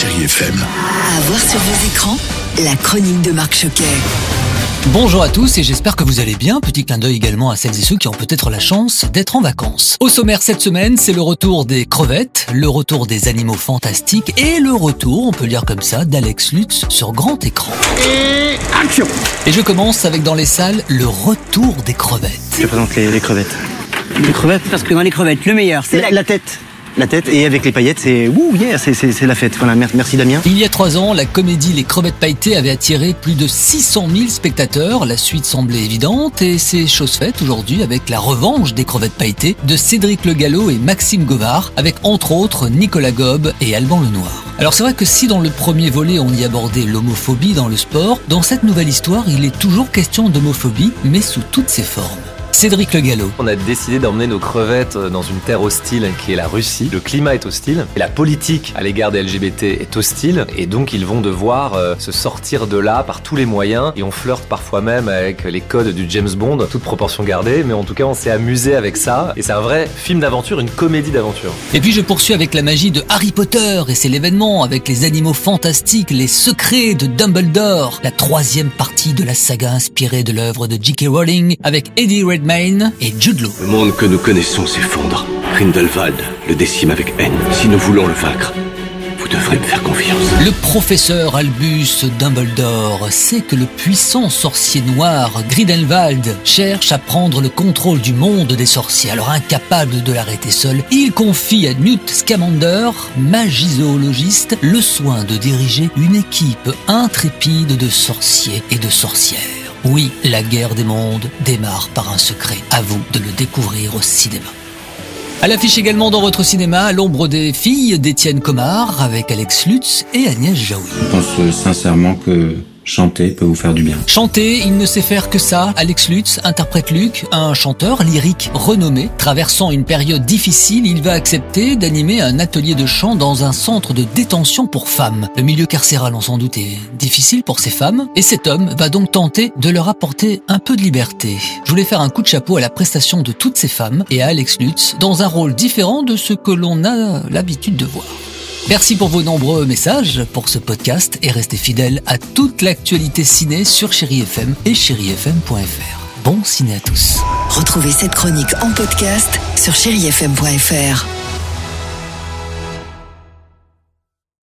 Chérie FM. À voir sur vos écrans, la chronique de Marc Choquet. Bonjour à tous et j'espère que vous allez bien. Petit clin d'œil également à celles et ceux qui ont peut-être la chance d'être en vacances. Au sommaire cette semaine, c'est le retour des crevettes, le retour des animaux fantastiques et le retour, on peut lire comme ça, d'Alex Lutz sur grand écran. Et action Et je commence avec dans les salles le retour des crevettes. Je présente les, les crevettes. Les crevettes, parce que dans les crevettes, le meilleur, c'est La, la... la tête. La tête et avec les paillettes, c'est ouh yeah, c'est la fête. Merci Damien. Il y a trois ans, la comédie Les crevettes pailletées avait attiré plus de 600 000 spectateurs. La suite semblait évidente et c'est chose faite aujourd'hui avec la revanche des crevettes pailletées de Cédric Le Gallo et Maxime Govard, avec entre autres Nicolas Gobe et Alban Lenoir. Alors c'est vrai que si dans le premier volet on y abordait l'homophobie dans le sport, dans cette nouvelle histoire il est toujours question d'homophobie, mais sous toutes ses formes. Cédric Le Gallo. On a décidé d'emmener nos crevettes euh, dans une terre hostile qui est la Russie. Le climat est hostile et la politique à l'égard des LGBT est hostile et donc ils vont devoir euh, se sortir de là par tous les moyens et on flirte parfois même avec les codes du James Bond, toute proportion gardée, mais en tout cas on s'est amusé avec ça et c'est un vrai film d'aventure, une comédie d'aventure. Et puis je poursuis avec la magie de Harry Potter et c'est l'événement avec les animaux fantastiques, les secrets de Dumbledore, la troisième partie de la saga inspirée de l'œuvre de J.K. Rowling avec Eddie Redmayne et Jude Law. Le monde que nous connaissons s'effondre. Grindelwald le décime avec haine. Si nous voulons le vaincre, vous devrez me faire confiance. Le professeur Albus Dumbledore sait que le puissant sorcier noir Grindelwald cherche à prendre le contrôle du monde des sorciers. Alors incapable de l'arrêter seul, il confie à Newt Scamander, magizoologiste, le soin de diriger une équipe intrépide de sorciers et de sorcières. Oui, la guerre des mondes démarre par un secret. À vous de le découvrir au cinéma. À l'affiche également dans votre cinéma, l'ombre des filles d'Étienne Comard avec Alex Lutz et Agnès Jaoui. Je pense sincèrement que chanter peut vous faire du bien. Chanter, il ne sait faire que ça. Alex Lutz interprète Luc, un chanteur lyrique renommé. Traversant une période difficile, il va accepter d'animer un atelier de chant dans un centre de détention pour femmes. Le milieu carcéral, on s'en doute, est difficile pour ces femmes. Et cet homme va donc tenter de leur apporter un peu de liberté. Je voulais faire un coup de chapeau à la prestation de toutes ces femmes et à Alex Lutz dans un rôle différent de ce que l'on a l'habitude de voir. Merci pour vos nombreux messages pour ce podcast et restez fidèles à toute l'actualité ciné sur Chéri FM et chérifm.fr. Bon ciné à tous. Retrouvez cette chronique en podcast sur chérifm.fr.